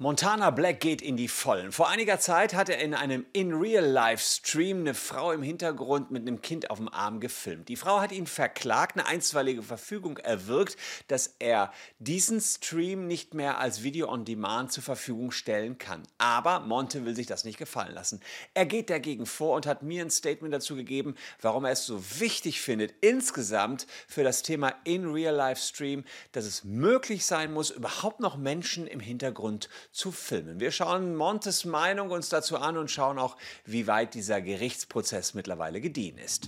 Montana Black geht in die Vollen. Vor einiger Zeit hat er in einem In-Real-Life-Stream eine Frau im Hintergrund mit einem Kind auf dem Arm gefilmt. Die Frau hat ihn verklagt, eine einstweilige Verfügung erwirkt, dass er diesen Stream nicht mehr als Video on Demand zur Verfügung stellen kann. Aber Monte will sich das nicht gefallen lassen. Er geht dagegen vor und hat mir ein Statement dazu gegeben, warum er es so wichtig findet, insgesamt für das Thema In-Real-Life-Stream, dass es möglich sein muss, überhaupt noch Menschen im Hintergrund zu filmen. Wir schauen Montes Meinung uns dazu an und schauen auch, wie weit dieser Gerichtsprozess mittlerweile gediehen ist.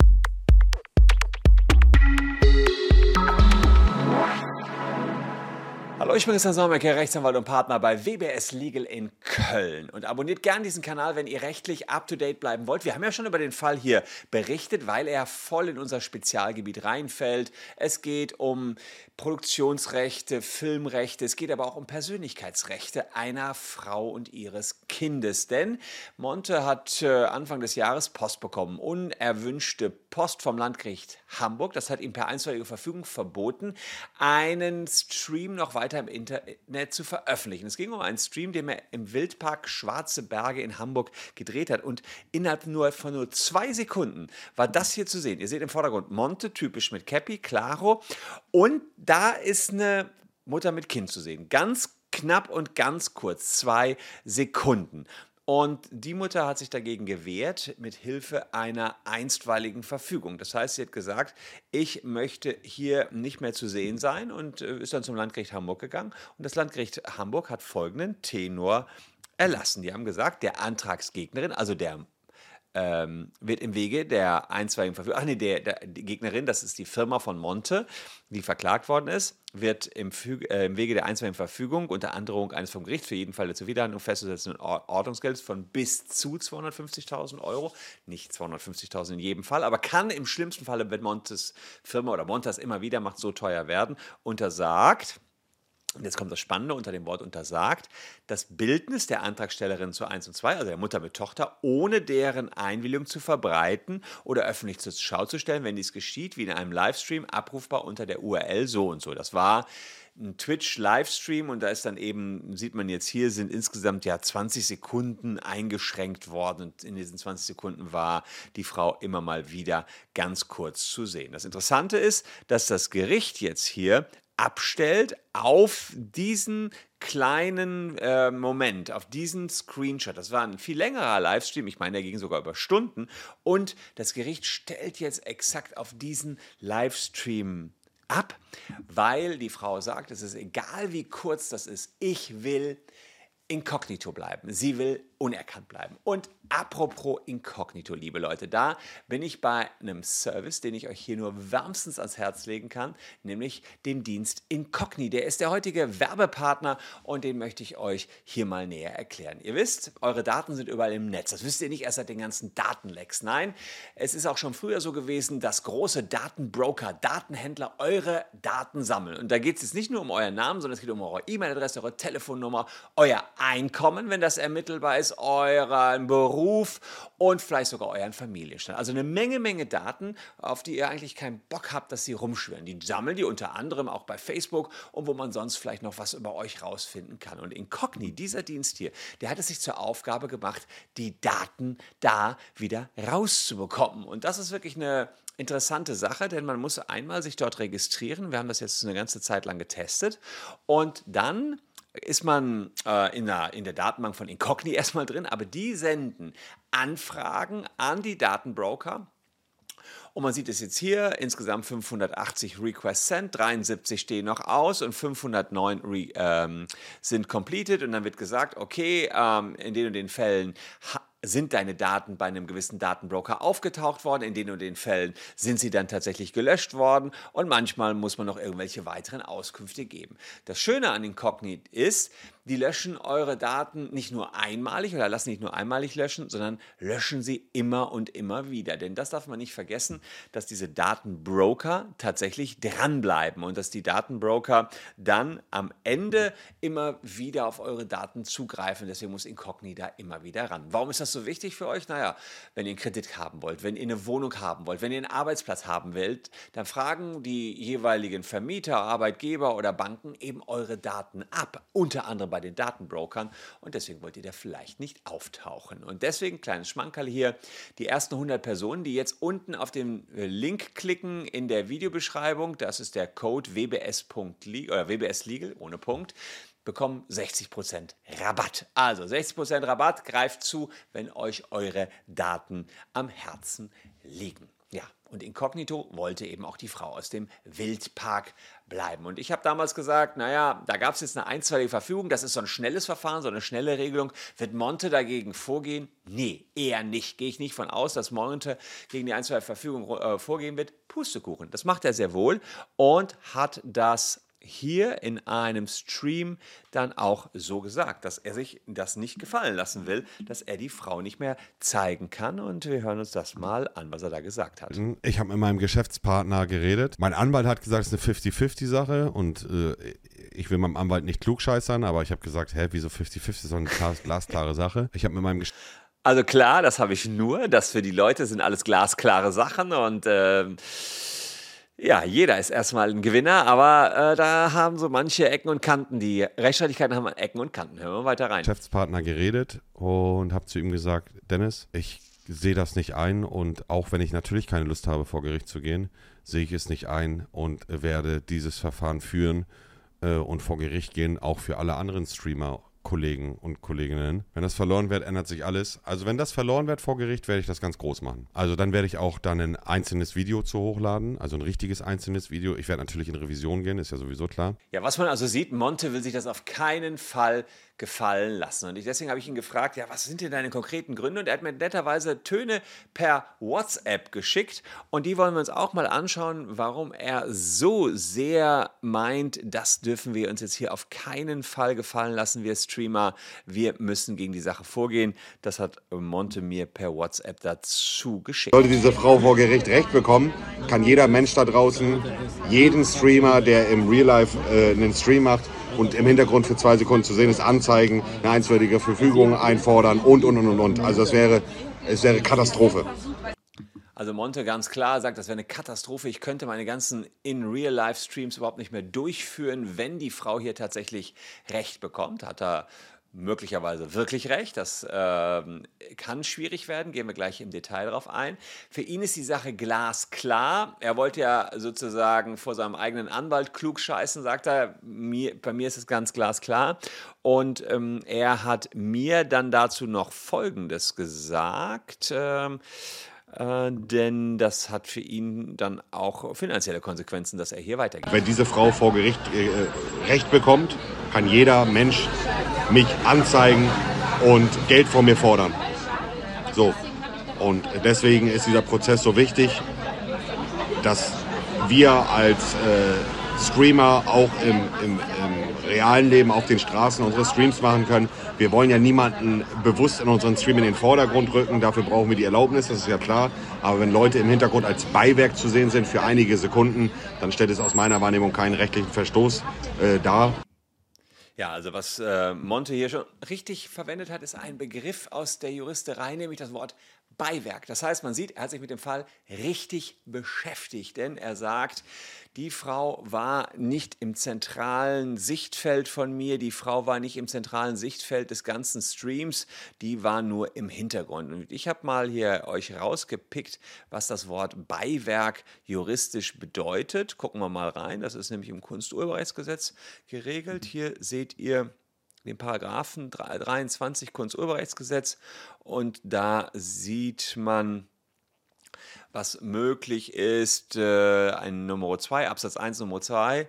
Hallo, ich bin Christian Sommerke, Rechtsanwalt und Partner bei WBS Legal in Köln. Und abonniert gerne diesen Kanal, wenn ihr rechtlich up-to-date bleiben wollt. Wir haben ja schon über den Fall hier berichtet, weil er voll in unser Spezialgebiet reinfällt. Es geht um Produktionsrechte, Filmrechte, es geht aber auch um Persönlichkeitsrechte einer Frau und ihres Kindes. Denn Monte hat äh, Anfang des Jahres Post bekommen, unerwünschte Post vom Landgericht Hamburg. Das hat ihm per einstweilige Verfügung verboten, einen Stream noch weiter im Internet zu veröffentlichen. Es ging um einen Stream, den er im Wildpark Schwarze Berge in Hamburg gedreht hat. Und innerhalb nur von nur zwei Sekunden war das hier zu sehen. Ihr seht im Vordergrund Monte, typisch mit Cappy, Claro. Und da ist eine Mutter mit Kind zu sehen. Ganz knapp und ganz kurz, zwei Sekunden. Und die Mutter hat sich dagegen gewehrt mit Hilfe einer einstweiligen Verfügung. Das heißt, sie hat gesagt, ich möchte hier nicht mehr zu sehen sein und äh, ist dann zum Landgericht Hamburg gegangen. Und das Landgericht Hamburg hat folgenden Tenor erlassen. Die haben gesagt, der Antragsgegnerin, also der ähm, wird im Wege der einstweiligen Verfügung, ach nee, der, der, die Gegnerin, das ist die Firma von Monte, die verklagt worden ist, wird im, Füge, äh, im Wege der einstweiligen Verfügung unter Androhung eines vom Gericht für jeden Fall der Zuwiderhandlung festzusetzenden Ordnungsgelds von bis zu 250.000 Euro, nicht 250.000 in jedem Fall, aber kann im schlimmsten Falle, wenn Montes Firma oder Montas immer wieder macht, so teuer werden, untersagt, und jetzt kommt das Spannende unter dem Wort untersagt, das Bildnis der Antragstellerin zu 1 und 2, also der Mutter mit Tochter, ohne deren Einwilligung zu verbreiten oder öffentlich zur Schau zu stellen, wenn dies geschieht, wie in einem Livestream, abrufbar unter der URL so und so. Das war ein Twitch-Livestream und da ist dann eben, sieht man jetzt hier, sind insgesamt ja 20 Sekunden eingeschränkt worden und in diesen 20 Sekunden war die Frau immer mal wieder ganz kurz zu sehen. Das Interessante ist, dass das Gericht jetzt hier abstellt auf diesen kleinen äh, Moment, auf diesen Screenshot. Das war ein viel längerer Livestream, ich meine, der ging sogar über Stunden. Und das Gericht stellt jetzt exakt auf diesen Livestream ab, weil die Frau sagt, es ist egal, wie kurz das ist, ich will inkognito bleiben. Sie will unerkannt bleiben. Und apropos inkognito, liebe Leute, da bin ich bei einem Service, den ich euch hier nur wärmstens ans Herz legen kann, nämlich dem Dienst Incogni. Der ist der heutige Werbepartner und den möchte ich euch hier mal näher erklären. Ihr wisst, eure Daten sind überall im Netz. Das wisst ihr nicht erst seit den ganzen Datenlecks. Nein, es ist auch schon früher so gewesen, dass große Datenbroker, Datenhändler eure Daten sammeln. Und da geht es jetzt nicht nur um euren Namen, sondern es geht um eure E-Mail-Adresse, eure Telefonnummer, euer Einkommen, wenn das ermittelbar ist, euren Beruf und vielleicht sogar euren Familienstand. Also eine Menge, Menge Daten, auf die ihr eigentlich keinen Bock habt, dass sie rumschwirren. Die sammeln die unter anderem auch bei Facebook und wo man sonst vielleicht noch was über euch rausfinden kann. Und Incogni, dieser Dienst hier, der hat es sich zur Aufgabe gemacht, die Daten da wieder rauszubekommen. Und das ist wirklich eine interessante Sache, denn man muss einmal sich dort registrieren. Wir haben das jetzt eine ganze Zeit lang getestet und dann ist man äh, in, der, in der Datenbank von Incogni erstmal drin, aber die senden Anfragen an die Datenbroker. Und man sieht es jetzt hier, insgesamt 580 Requests sent, 73 stehen noch aus und 509 re, ähm, sind completed. Und dann wird gesagt, okay, ähm, in den und den Fällen sind deine Daten bei einem gewissen Datenbroker aufgetaucht worden, in den und den Fällen sind sie dann tatsächlich gelöscht worden und manchmal muss man noch irgendwelche weiteren Auskünfte geben. Das Schöne an Incognit ist, die löschen eure Daten nicht nur einmalig oder lassen nicht nur einmalig löschen, sondern löschen sie immer und immer wieder. Denn das darf man nicht vergessen, dass diese Datenbroker tatsächlich dranbleiben und dass die Datenbroker dann am Ende immer wieder auf eure Daten zugreifen. Deswegen muss Incognita immer wieder ran. Warum ist das so wichtig für euch? Naja, wenn ihr einen Kredit haben wollt, wenn ihr eine Wohnung haben wollt, wenn ihr einen Arbeitsplatz haben wollt, dann fragen die jeweiligen Vermieter, Arbeitgeber oder Banken eben eure Daten ab. Unter anderem bei den Datenbrokern. Und deswegen wollt ihr da vielleicht nicht auftauchen. Und deswegen, kleines Schmankerl hier, die ersten 100 Personen, die jetzt unten auf den Link klicken in der Videobeschreibung, das ist der Code wbs.legal oder wbs legal ohne Punkt bekommen 60% Rabatt. Also 60% Rabatt greift zu, wenn euch eure Daten am Herzen liegen. Ja, und inkognito wollte eben auch die Frau aus dem Wildpark bleiben. Und ich habe damals gesagt, naja, da gab es jetzt eine einstweilige Verfügung, das ist so ein schnelles Verfahren, so eine schnelle Regelung. Wird Monte dagegen vorgehen? Nee, eher nicht. Gehe ich nicht von aus, dass Monte gegen die einstweilige Verfügung äh, vorgehen wird. Pustekuchen. Das macht er sehr wohl und hat das hier in einem Stream dann auch so gesagt, dass er sich das nicht gefallen lassen will, dass er die Frau nicht mehr zeigen kann. Und wir hören uns das mal an, was er da gesagt hat. Ich habe mit meinem Geschäftspartner geredet. Mein Anwalt hat gesagt, es ist eine 50-50-Sache und äh, ich will meinem Anwalt nicht klugscheißern, aber ich habe gesagt, hä, wieso 50-50 ist so eine glasklare Sache. Ich habe mit meinem Gesch Also klar, das habe ich nur. Das für die Leute sind alles glasklare Sachen und äh, ja, jeder ist erstmal ein Gewinner, aber äh, da haben so manche Ecken und Kanten. Die Rechtsstreitigkeiten haben Ecken und Kanten. Hören wir weiter rein. Geschäftspartner geredet und habe zu ihm gesagt, Dennis, ich sehe das nicht ein und auch wenn ich natürlich keine Lust habe, vor Gericht zu gehen, sehe ich es nicht ein und werde dieses Verfahren führen äh, und vor Gericht gehen, auch für alle anderen Streamer Kollegen und Kolleginnen. Wenn das verloren wird, ändert sich alles. Also wenn das verloren wird vor Gericht, werde ich das ganz groß machen. Also dann werde ich auch dann ein einzelnes Video zu hochladen, also ein richtiges einzelnes Video. Ich werde natürlich in Revision gehen, ist ja sowieso klar. Ja, was man also sieht, Monte will sich das auf keinen Fall gefallen lassen. Und ich, deswegen habe ich ihn gefragt, ja, was sind denn deine konkreten Gründe? Und er hat mir netterweise Töne per WhatsApp geschickt. Und die wollen wir uns auch mal anschauen, warum er so sehr meint, das dürfen wir uns jetzt hier auf keinen Fall gefallen lassen, wir Streamer. Wir müssen gegen die Sache vorgehen. Das hat Monte mir per WhatsApp dazu geschickt. Sollte diese Frau vor Gericht Recht bekommen, kann jeder Mensch da draußen, jeden Streamer, der im Real Life äh, einen Stream macht, und im Hintergrund für zwei Sekunden zu sehen ist, anzeigen, eine einstweilige Verfügung einfordern und, und, und, und. Also das wäre, es wäre Katastrophe. Also Monte ganz klar sagt, das wäre eine Katastrophe. Ich könnte meine ganzen In-Real-Life-Streams überhaupt nicht mehr durchführen, wenn die Frau hier tatsächlich Recht bekommt. Hat er möglicherweise wirklich recht. Das äh, kann schwierig werden, gehen wir gleich im Detail darauf ein. Für ihn ist die Sache glasklar. Er wollte ja sozusagen vor seinem eigenen Anwalt klug scheißen, sagt er. Mir, bei mir ist es ganz glasklar. Und ähm, er hat mir dann dazu noch Folgendes gesagt. Ähm, äh, denn das hat für ihn dann auch finanzielle Konsequenzen, dass er hier weitergeht. Wenn diese Frau vor Gericht äh, Recht bekommt, kann jeder Mensch mich anzeigen und Geld von mir fordern. So. Und deswegen ist dieser Prozess so wichtig, dass wir als äh, Streamer auch im, im, im realen Leben auf den Straßen unsere Streams machen können. Wir wollen ja niemanden bewusst in unseren Stream in den Vordergrund rücken. Dafür brauchen wir die Erlaubnis, das ist ja klar. Aber wenn Leute im Hintergrund als Beiwerk zu sehen sind für einige Sekunden, dann stellt es aus meiner Wahrnehmung keinen rechtlichen Verstoß äh, dar. Ja, also was äh, Monte hier schon richtig verwendet hat, ist ein Begriff aus der Juristerei, nämlich das Wort Beiwerk. Das heißt, man sieht, er hat sich mit dem Fall richtig beschäftigt, denn er sagt, die Frau war nicht im zentralen Sichtfeld von mir, die Frau war nicht im zentralen Sichtfeld des ganzen Streams, die war nur im Hintergrund. Und ich habe mal hier euch rausgepickt, was das Wort Beiwerk juristisch bedeutet. Gucken wir mal rein, das ist nämlich im Kunsturheberrechtsgesetz geregelt. Hier seht ihr den Paragraphen 23 Kunsturheberrechtsgesetz und da sieht man was möglich ist, äh, ein Nummer 2, Absatz 1 Nummer 2,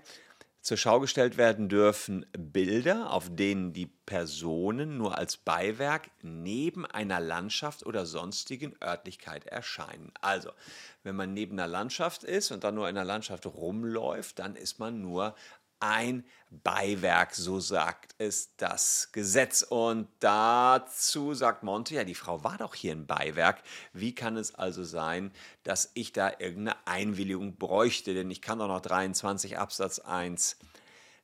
zur Schau gestellt werden dürfen Bilder, auf denen die Personen nur als Beiwerk neben einer Landschaft oder sonstigen Örtlichkeit erscheinen. Also, wenn man neben einer Landschaft ist und dann nur in der Landschaft rumläuft, dann ist man nur ein Beiwerk, so sagt es das Gesetz. Und dazu sagt Monte, ja, die Frau war doch hier ein Beiwerk. Wie kann es also sein, dass ich da irgendeine Einwilligung bräuchte? Denn ich kann doch noch 23 Absatz 1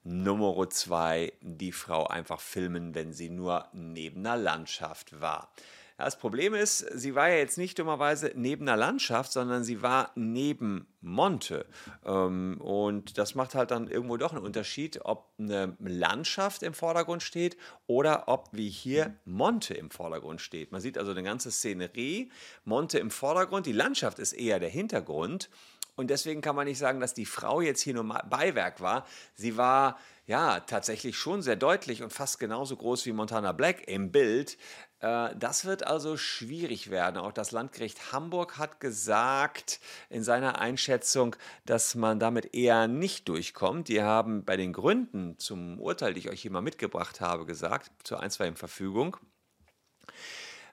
Nummer 2 die Frau einfach filmen, wenn sie nur neben einer Landschaft war. Das Problem ist, sie war ja jetzt nicht dummerweise neben einer Landschaft, sondern sie war neben Monte. Ähm, und das macht halt dann irgendwo doch einen Unterschied, ob eine Landschaft im Vordergrund steht oder ob wie hier Monte im Vordergrund steht. Man sieht also eine ganze Szenerie, Monte im Vordergrund, die Landschaft ist eher der Hintergrund. Und deswegen kann man nicht sagen, dass die Frau jetzt hier nur Beiwerk war. Sie war ja tatsächlich schon sehr deutlich und fast genauso groß wie Montana Black im Bild. Äh, das wird also schwierig werden. Auch das Landgericht Hamburg hat gesagt in seiner Einschätzung, dass man damit eher nicht durchkommt. Die haben bei den Gründen zum Urteil, die ich euch hier mal mitgebracht habe, gesagt, zur einstweiligen Verfügung.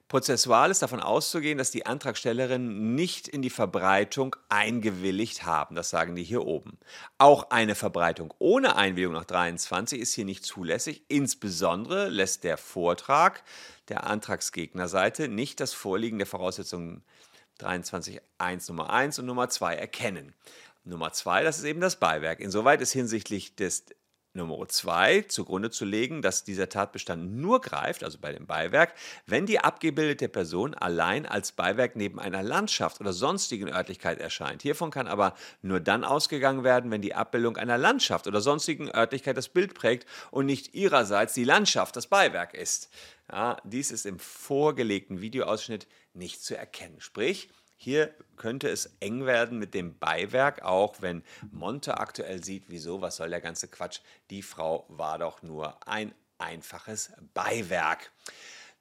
Prozessual ist davon auszugehen, dass die Antragstellerinnen nicht in die Verbreitung eingewilligt haben. Das sagen die hier oben. Auch eine Verbreitung ohne Einwilligung nach 23 ist hier nicht zulässig. Insbesondere lässt der Vortrag der Antragsgegnerseite nicht das Vorliegen der Voraussetzungen 23.1 Nummer 1 und Nummer 2 erkennen. Nummer 2, das ist eben das Beiwerk. Insoweit ist hinsichtlich des Nummer zwei zugrunde zu legen, dass dieser Tatbestand nur greift, also bei dem Beiwerk, wenn die abgebildete Person allein als Beiwerk neben einer Landschaft oder sonstigen Örtlichkeit erscheint. Hiervon kann aber nur dann ausgegangen werden, wenn die Abbildung einer Landschaft oder sonstigen Örtlichkeit das Bild prägt und nicht ihrerseits die Landschaft das Beiwerk ist. Ja, dies ist im vorgelegten Videoausschnitt nicht zu erkennen. Sprich, hier könnte es eng werden mit dem Beiwerk, auch wenn Monte aktuell sieht, wieso, was soll der ganze Quatsch? Die Frau war doch nur ein einfaches Beiwerk.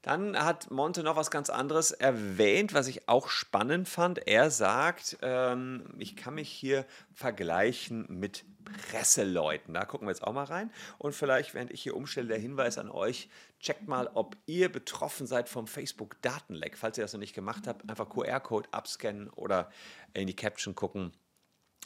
Dann hat Monte noch was ganz anderes erwähnt, was ich auch spannend fand. Er sagt, ähm, ich kann mich hier vergleichen mit Presseleuten. Da gucken wir jetzt auch mal rein. Und vielleicht, während ich hier umstelle, der Hinweis an euch, checkt mal, ob ihr betroffen seid vom Facebook-Datenleck. Falls ihr das noch nicht gemacht habt, einfach QR-Code abscannen oder in die Caption gucken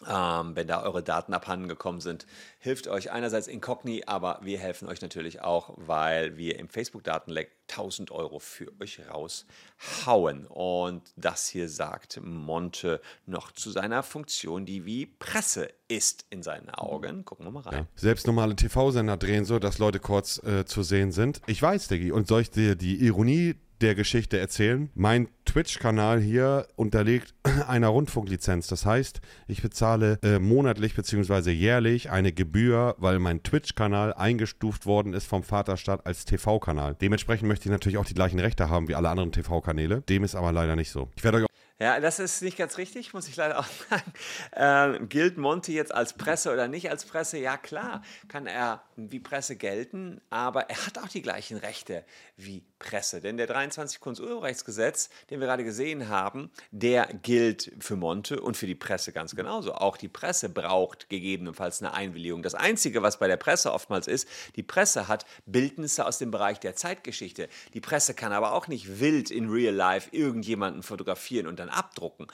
ähm, wenn da eure Daten abhanden gekommen sind, hilft euch einerseits Incogni, aber wir helfen euch natürlich auch, weil wir im Facebook-Datenleck 1000 Euro für euch raushauen. Und das hier sagt Monte noch zu seiner Funktion, die wie Presse ist in seinen Augen. Gucken wir mal rein. Ja. Selbst normale TV-Sender drehen so, dass Leute kurz äh, zu sehen sind. Ich weiß, Diggi, und soll ich dir die Ironie der Geschichte erzählen. Mein Twitch-Kanal hier unterliegt einer Rundfunklizenz. Das heißt, ich bezahle äh, monatlich bzw. jährlich eine Gebühr, weil mein Twitch-Kanal eingestuft worden ist vom Vaterstaat als TV-Kanal. Dementsprechend möchte ich natürlich auch die gleichen Rechte haben wie alle anderen TV-Kanäle. Dem ist aber leider nicht so. Ich werde euch ja, das ist nicht ganz richtig, muss ich leider auch sagen. Ähm, gilt Monty jetzt als Presse oder nicht als Presse? Ja, klar, kann er wie Presse gelten, aber er hat auch die gleichen Rechte wie Presse. Denn der 23 Kunsturheitsgesetz, den wir gerade gesehen haben, der gilt für Monte und für die Presse ganz genauso. Auch die Presse braucht gegebenenfalls eine Einwilligung. Das Einzige, was bei der Presse oftmals ist, die Presse hat Bildnisse aus dem Bereich der Zeitgeschichte. Die Presse kann aber auch nicht wild in Real Life irgendjemanden fotografieren und dann dann abdrucken.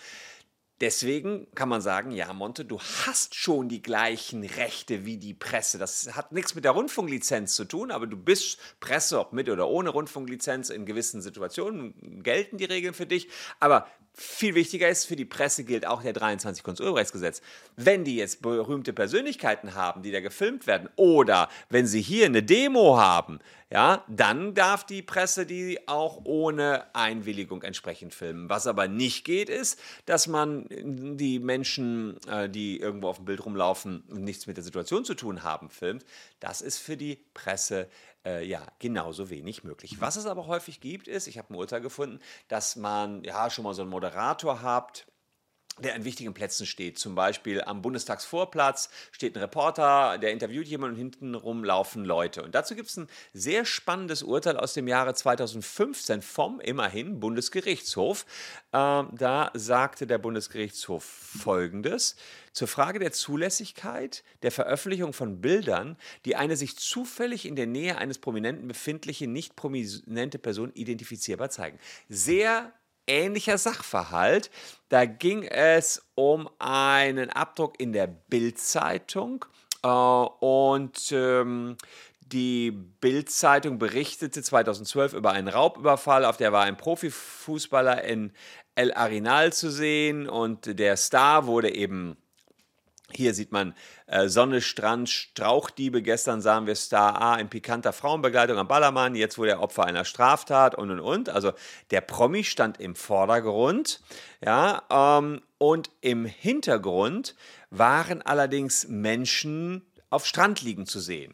Deswegen kann man sagen, ja, Monte, du hast schon die gleichen Rechte wie die Presse. Das hat nichts mit der Rundfunklizenz zu tun, aber du bist Presse, ob mit oder ohne Rundfunklizenz. In gewissen Situationen gelten die Regeln für dich. Aber viel wichtiger ist, für die Presse gilt auch der 23 Kunsturheitsgesetz. Wenn die jetzt berühmte Persönlichkeiten haben, die da gefilmt werden, oder wenn sie hier eine Demo haben, ja, dann darf die Presse die auch ohne Einwilligung entsprechend filmen. Was aber nicht geht, ist, dass man die Menschen, äh, die irgendwo auf dem Bild rumlaufen und nichts mit der Situation zu tun haben, filmt. Das ist für die Presse äh, ja, genauso wenig möglich. Was es aber häufig gibt, ist, ich habe ein Urteil gefunden, dass man ja schon mal so einen Moderator habt, der an wichtigen Plätzen steht. Zum Beispiel am Bundestagsvorplatz steht ein Reporter, der interviewt jemanden und hintenrum laufen Leute. Und dazu gibt es ein sehr spannendes Urteil aus dem Jahre 2015 vom immerhin Bundesgerichtshof. Ähm, da sagte der Bundesgerichtshof Folgendes. Zur Frage der Zulässigkeit der Veröffentlichung von Bildern, die eine sich zufällig in der Nähe eines Prominenten befindliche, nicht prominente Person identifizierbar zeigen. Sehr ähnlicher Sachverhalt. Da ging es um einen Abdruck in der Bildzeitung äh, und ähm, die Bildzeitung berichtete 2012 über einen Raubüberfall, auf der war ein Profifußballer in El Arenal zu sehen und der Star wurde eben Hier sieht man äh, Sonne, Strand, Strauchdiebe. Gestern sahen wir Star A in pikanter Frauenbegleitung am Ballermann. Jetzt wurde er Opfer einer Straftat und und und. Also der Promi stand im Vordergrund. Ja, ähm, und im Hintergrund waren allerdings Menschen auf Strand liegen zu sehen.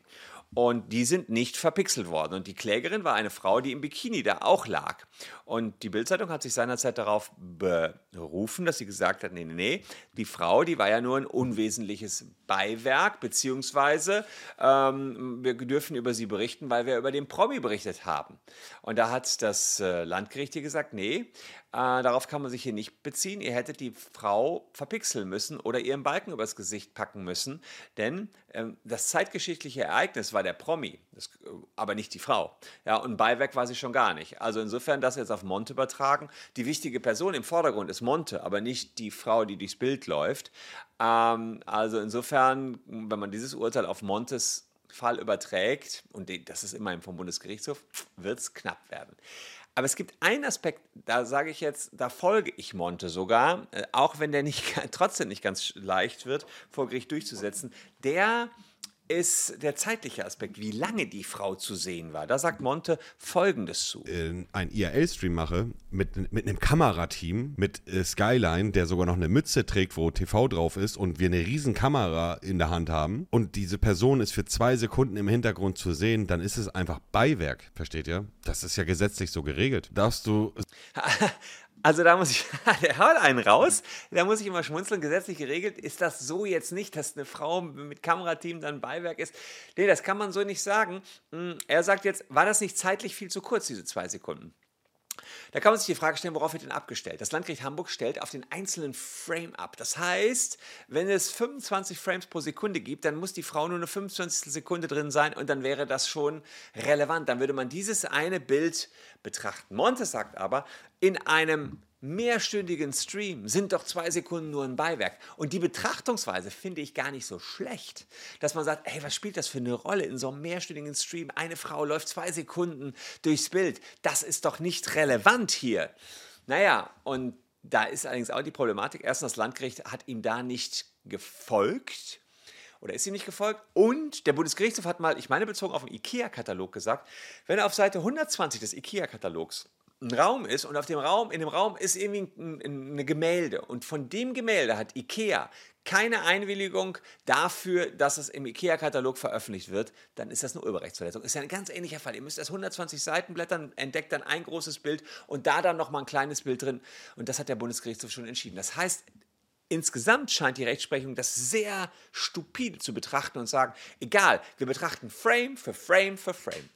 Und die sind nicht verpixelt worden. Und die Klägerin war eine Frau, die im Bikini da auch lag. Und die Bildzeitung hat sich seinerzeit darauf berufen, dass sie gesagt hat, nee, nee, nee, die Frau, die war ja nur ein unwesentliches Beiwerk, beziehungsweise ähm, wir dürfen über sie berichten, weil wir über den Promi berichtet haben. Und da hat das äh, Landgericht hier gesagt, nee, äh, darauf kann man sich hier nicht beziehen. Ihr hättet die Frau verpixeln müssen oder ihren Balken übers Gesicht packen müssen, denn ähm, das zeitgeschichtliche Ereignis war der Promi, das, äh, aber nicht die Frau. Ja, und Beiwerk war sie schon gar nicht. Also insofern das jetzt auf Monte übertragen. Die wichtige Person im Vordergrund ist Monte, aber nicht die Frau, die durchs Bild läuft. Ähm, also insofern, wenn man dieses Urteil auf Montes Fall überträgt, und das ist immerhin vom Bundesgerichtshof, wird es knapp werden. Aber es gibt einen Aspekt, da sage ich jetzt, da folge ich Monte sogar, äh, auch wenn der nicht, trotzdem nicht ganz leicht wird, vor Gericht durchzusetzen. Der ist der zeitliche Aspekt, wie lange die Frau zu sehen war. Da sagt Monte Folgendes zu. Äh, ein IRL-Stream mache mit, mit einem Kamerateam, mit äh, Skyline, der sogar noch eine Mütze trägt, wo TV drauf ist und wir eine riesen Kamera in der Hand haben und diese Person ist für zwei Sekunden im Hintergrund zu sehen, dann ist es einfach Beiwerk, versteht ihr? Das ist ja gesetzlich so geregelt. Darfst du... Also da muss ich, der haut einen raus, da muss ich immer schmunzeln, gesetzlich geregelt ist das so jetzt nicht, dass eine Frau mit Kamerateam dann Beiwerk ist. Nee, das kann man so nicht sagen. Hm, er sagt jetzt, war das nicht zeitlich viel zu kurz, diese zwei Sekunden? Da kann man sich die Frage stellen, worauf wird denn abgestellt? Das Landgericht Hamburg stellt auf den einzelnen Frame ab. Das heißt, wenn es 25 Frames pro Sekunde gibt, dann muss die Frau nur eine 25. Sekunde drin sein und dann wäre das schon relevant. Dann würde man dieses eine Bild betrachten. Montes sagt aber, in einem mehrstündigen Stream sind doch zwei Sekunden nur ein Beiwerk. Und die Betrachtungsweise finde ich gar nicht so schlecht, dass man sagt, hey, was spielt das für eine Rolle in so einem mehrstündigen Stream? Eine Frau läuft zwei Sekunden durchs Bild. Das ist doch nicht relevant hier. Naja, und da ist allerdings auch die Problematik. Erstens, das Landgericht hat ihm da nicht gefolgt oder ist ihm nicht gefolgt. Und der Bundesgerichtshof hat mal, ich meine bezogen auf den IKEA-Katalog gesagt, wenn er auf Seite 120 des IKEA-Katalogs ein Raum ist und auf dem Raum, in dem Raum ist irgendwie ein, ein, ein Gemälde und von dem Gemälde hat Ikea keine Einwilligung dafür, dass es im IKEA-Katalog veröffentlicht wird, dann ist das eine Urheberrechtsverletzung. Ist ja ein ganz ähnlicher Fall. Ihr müsst erst 120 Seiten blättern, entdeckt dann ein großes Bild und da dann nochmal ein kleines Bild drin. Und das hat der Bundesgerichtshof schon entschieden. Das heißt, insgesamt scheint die Rechtsprechung das sehr stupide zu betrachten und sagen, egal, wir betrachten Frame für Frame für Frame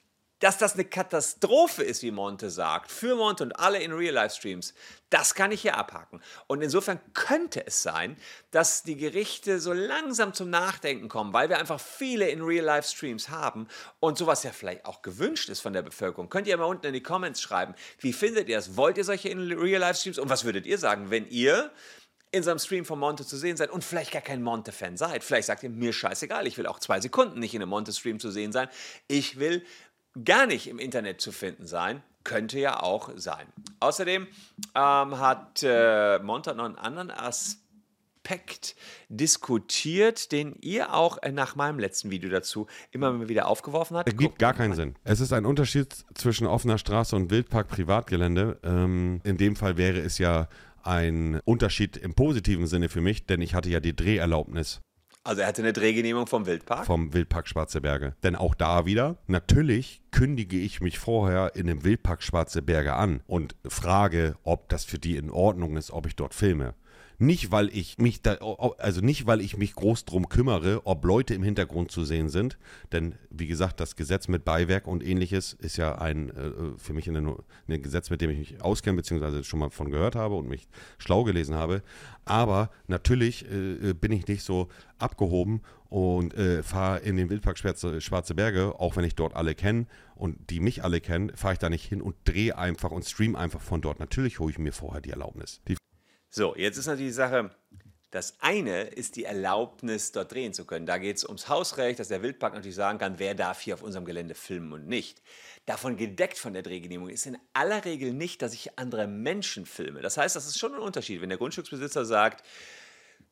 dass das eine Katastrophe ist, wie Monte sagt, für Monte und alle in Real-Life-Streams, das kann ich hier abhaken. Und insofern könnte es sein, dass die Gerichte so langsam zum Nachdenken kommen, weil wir einfach viele in Real-Life-Streams haben und sowas ja vielleicht auch gewünscht ist von der Bevölkerung. Könnt ihr mal unten in die Comments schreiben, wie findet ihr das? Wollt ihr solche in Real-Life-Streams? Und was würdet ihr sagen, wenn ihr in so einem Stream von Monte zu sehen seid und vielleicht gar kein Monte-Fan seid. Vielleicht sagt ihr, mir scheißegal, ich will auch zwei Sekunden nicht in einem Monte-Stream zu sehen sein. Ich will gar nicht im Internet zu finden sein. Könnte ja auch sein. Außerdem ähm, hat äh, Monta noch einen anderen Aspekt diskutiert, den ihr auch äh, nach meinem letzten Video dazu immer wieder aufgeworfen habt. Es gibt gar keinen Sinn. Es ist ein Unterschied zwischen offener Straße und Wildpark Privatgelände. Ähm, in dem Fall wäre es ja ein Unterschied im positiven Sinne für mich, denn ich hatte ja die Dreherlaubnis. Also er hatte eine Drehgenehmigung vom Wildpark? Vom Wildpark Schwarze Berge. Denn auch da wieder, natürlich kündige ich mich vorher in dem Wildpark Schwarze Berge an und frage, ob das für die in Ordnung ist, ob ich dort filme. Nicht, weil ich mich da, also nicht, weil ich mich groß drum kümmere, ob Leute im Hintergrund zu sehen sind. Denn, wie gesagt, das Gesetz mit Beiwerk und ähnliches ist ja ein, äh, für mich ein, ein Gesetz, mit dem ich mich auskenne, beziehungsweise schon mal von gehört habe und mich schlau gelesen habe. Aber natürlich äh, bin ich nicht so abgehoben und äh, fahre in den Wildpark Schwarze, Schwarze Berge, auch wenn ich dort alle kenne und die mich alle kennen, fahre ich da nicht hin und drehe einfach und stream einfach von dort. Natürlich hole ich mir vorher die Erlaubnis. Die so, jetzt ist natürlich die Sache, das eine ist die Erlaubnis, dort drehen zu können. Da geht es ums Hausrecht, dass der Wildpark natürlich sagen kann, wer darf hier auf unserem Gelände filmen und nicht. Davon gedeckt von der Drehgenehmigung ist in aller Regel nicht, dass ich andere Menschen filme. Das heißt, das ist schon ein Unterschied, wenn der Grundstücksbesitzer sagt,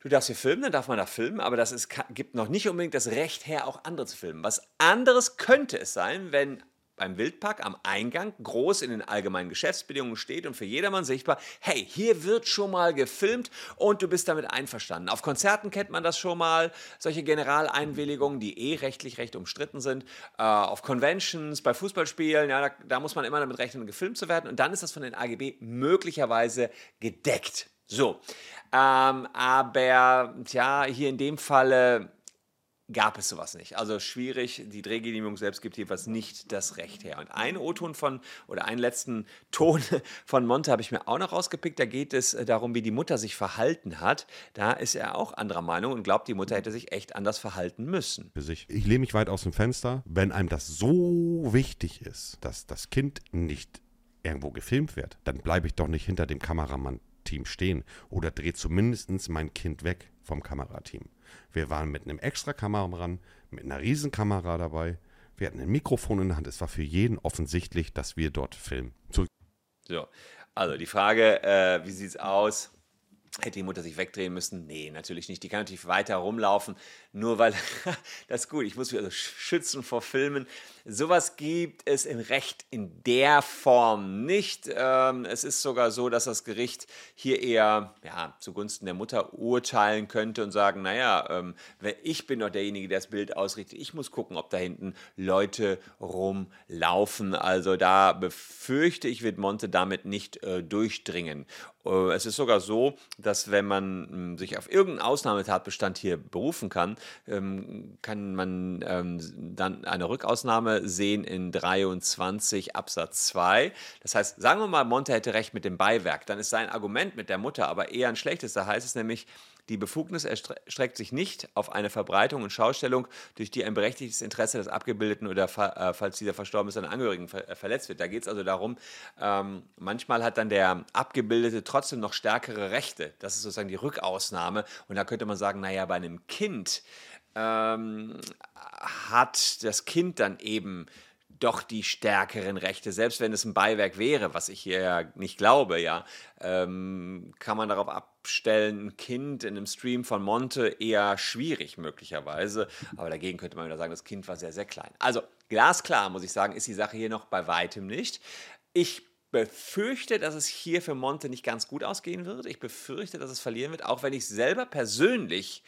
du darfst hier filmen, dann darf man da filmen, aber das ist, gibt noch nicht unbedingt das Recht her, auch andere zu filmen. Was anderes könnte es sein, wenn beim Wildpark am Eingang groß in den allgemeinen Geschäftsbedingungen steht und für jedermann sichtbar, hey, hier wird schon mal gefilmt und du bist damit einverstanden. Auf Konzerten kennt man das schon mal, solche Generaleinwilligungen, die eh rechtlich recht umstritten sind. Äh, auf Conventions, bei Fußballspielen, ja, da, da muss man immer damit rechnen, gefilmt zu werden und dann ist das von den AGB möglicherweise gedeckt. So, ähm, aber tja, hier in dem Falle gab es sowas nicht. Also schwierig, die Drehgenehmigung selbst gibt jedenfalls nicht das Recht her. Und einen O-Ton von, oder einen letzten Ton von Monte habe ich mir auch noch rausgepickt. Da geht es äh, darum, wie die Mutter sich verhalten hat. Da ist er auch anderer Meinung und glaubt, die Mutter hätte sich echt anders verhalten müssen. Ich lehne mich weit aus dem Fenster. Wenn einem das so wichtig ist, dass das Kind nicht irgendwo gefilmt wird, dann bleibe ich doch nicht hinter dem Kameramann-Team stehen oder drehe zumindest mein Kind weg vom Kamerateam. Wir waren mit einem extra Kameramann, mit einer Riesenkamera dabei. Wir hatten ein Mikrofon in der Hand. Es war für jeden offensichtlich, dass wir dort filmen. Zurück. So, also die Frage, äh, wie sieht es aus? Hätte die Mutter sich wegdrehen müssen? Nee, natürlich nicht. Die kann natürlich weiter rumlaufen, nur weil, das ist gut, ich muss mich also schützen vor Filmen. Sowas gibt es im Recht in der Form nicht. Ähm, es ist sogar so, dass das Gericht hier eher ja, zugunsten der Mutter urteilen könnte und sagen, naja, ähm, ich bin doch derjenige, der das Bild ausrichtet. Ich muss gucken, ob da hinten Leute rumlaufen. Also da befürchte ich, wird Monte damit nicht äh, durchdringen. Äh, es ist sogar so, dass wenn man hm, sich auf irgendeinen Ausnahmetatbestand hier berufen kann, ähm, kann man dann eine Rückausnahme Ausnahme sehen in 23 Absatz 2. Das heißt, sagen wir mal, Monte hätte recht mit dem Beiwerk, dann ist sein Argument mit der Mutter aber eher ein schlechtes. Da heißt es nämlich, die Befugnis erstreckt sich nicht auf eine Verbreitung und Schaustellung, durch die ein berechtigtes Interesse des Abgebildeten oder äh, falls dieser verstorben ist, seine Angehörigen äh, verletzt wird. Da geht es also darum, ähm, manchmal hat dann der Abgebildete trotzdem noch stärkere Rechte. Das ist sozusagen die Rückausnahme. Und da könnte man sagen, naja, bei einem Kind ähm, hat das Kind dann eben doch die stärkeren Rechte, selbst wenn es ein Beiwerk wäre, was ich hier ja nicht glaube, ja, ähm, kann man darauf abstellen, ein Kind in einem Stream von Monte eher schwierig möglicherweise, aber dagegen könnte man wieder sagen, das Kind war sehr, sehr klein. Also glasklar, muss ich sagen, ist die Sache hier noch bei weitem nicht. Ich befürchte, dass es hier für Monte nicht ganz gut ausgehen wird. Ich befürchte, dass es verlieren wird, auch wenn ich selber persönlich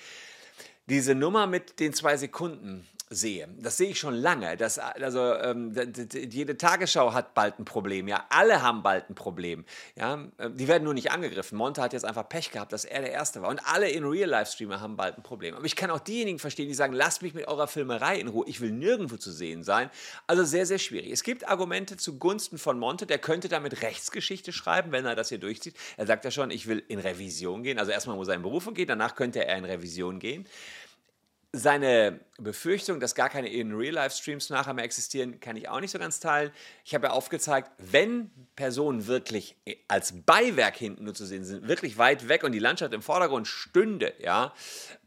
diese Nummer mit den zwei Sekunden sehe. Das sehe ich schon lange. Das, also ähm, jede Tagesschau hat bald ein Problem. Ja, alle haben bald ein Problem. Ja, äh, die werden nur nicht angegriffen. Monte hat jetzt einfach Pech gehabt, dass er der Erste war. Und alle in Real-Life-Streamer haben bald ein Problem. Aber ich kann auch diejenigen verstehen, die sagen, lasst mich mit eurer Filmerei in Ruhe. Ich will nirgendwo zu sehen sein. Also sehr, sehr schwierig. Es gibt Argumente zugunsten von Monte. Der könnte damit Rechtsgeschichte schreiben, wenn er das hier durchzieht. Er sagt ja schon, ich will in Revision gehen. Also erstmal muss er in Berufung gehen, danach könnte er in Revision gehen. Seine Befürchtung, dass gar keine In-Real-Life-Streams nachher mehr existieren, kann ich auch nicht so ganz teilen. Ich habe ja aufgezeigt, wenn Personen wirklich als Beiwerk hinten nur zu sehen sind, wirklich weit weg und die Landschaft im Vordergrund stünde, ja,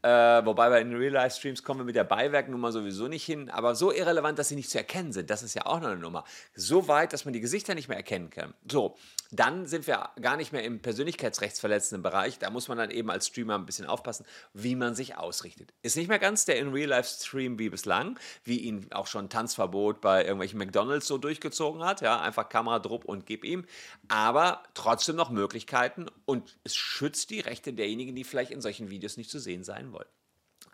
äh, wobei bei In-Real-Life-Streams kommen wir mit der Beiwerknummer sowieso nicht hin, aber so irrelevant, dass sie nicht zu erkennen sind, das ist ja auch noch eine Nummer. So weit, dass man die Gesichter nicht mehr erkennen kann. So, dann sind wir gar nicht mehr im persönlichkeitsrechtsverletzenden Bereich. Da muss man dann eben als Streamer ein bisschen aufpassen, wie man sich ausrichtet. Ist nicht mehr ganz der In-Real-Life-Stream wie bislang, wie ihn auch schon Tanzverbot bei irgendwelchen McDonalds so durchgezogen hat. Ja, einfach Kamera, Druck und gib ihm. Aber trotzdem noch Möglichkeiten und es schützt die Rechte derjenigen, die vielleicht in solchen Videos nicht zu sehen sein wollen.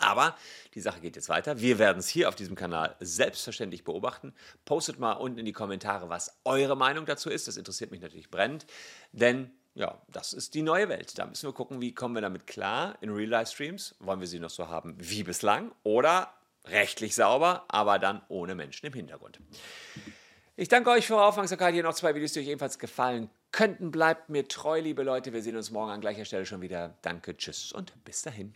Aber die Sache geht jetzt weiter. Wir werden es hier auf diesem Kanal selbstverständlich beobachten. Postet mal unten in die Kommentare, was eure Meinung dazu ist. Das interessiert mich natürlich brennend, denn ja, das ist die neue Welt. Da müssen wir gucken, wie kommen wir damit klar in Real-Life-Streams. Wollen wir sie noch so haben wie bislang oder rechtlich sauber, aber dann ohne Menschen im Hintergrund. Ich danke euch für eure Aufmerksamkeit. Hier noch zwei Videos, die euch ebenfalls gefallen könnten. Bleibt mir treu, liebe Leute. Wir sehen uns morgen an gleicher Stelle schon wieder. Danke, tschüss und bis dahin.